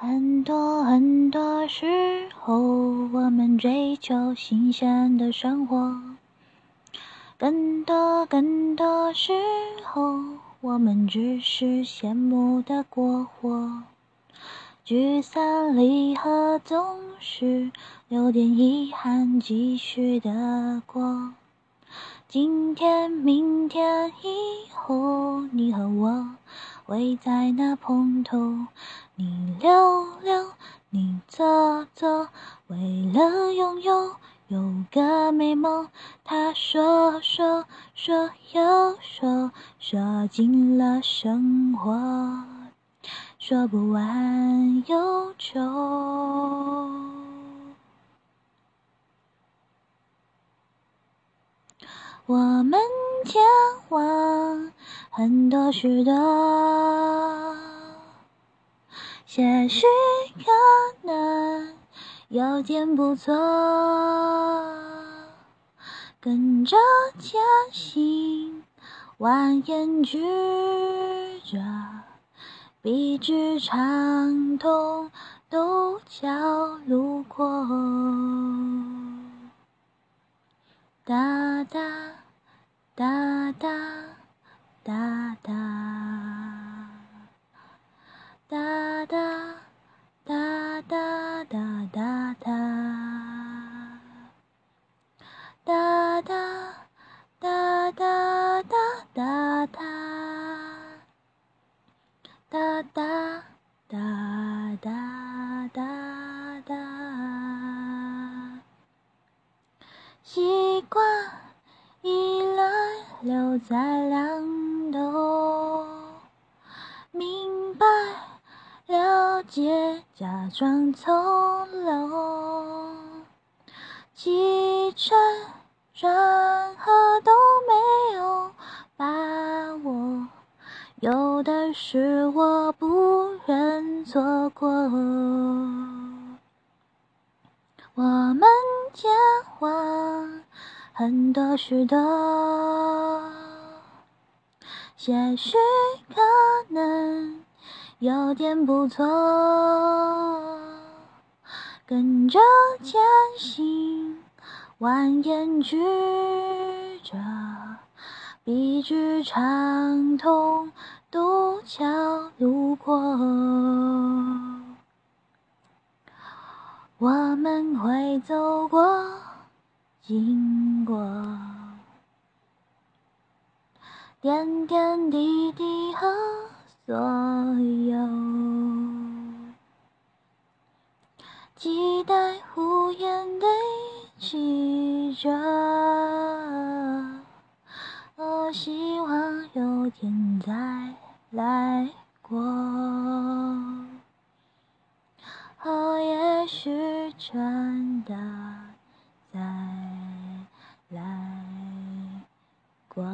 很多很多时候，我们追求新鲜的生活；更多更多时候，我们只是羡慕的过活。聚散离合，总是有点遗憾，继续的过。今天、明天、以后，你和我会在那碰头？你溜溜，你走走，为了拥有有个美梦。他说说说又说，说尽了生活，说不完忧愁。我们前往很多许多。也许可能有点不错，跟着前行，蜿蜒曲折，笔直长通，都叫路过，哒哒哒哒哒哒。哒哒哒哒哒哒哒，哒哒哒哒哒哒哒，哒哒哒哒哒哒，习惯依赖留在两头，明白。了解，假装从容，起承转合都没有把握，有的是我不愿错过。我们前往很多许多，也许可能。有点不错，跟着前行，蜿蜒曲折，笔直长通，渡桥路过，我们会走过，经过，点点滴滴和。所有期待无言堆积着，我希望有天再来过，哦也许真的再来过。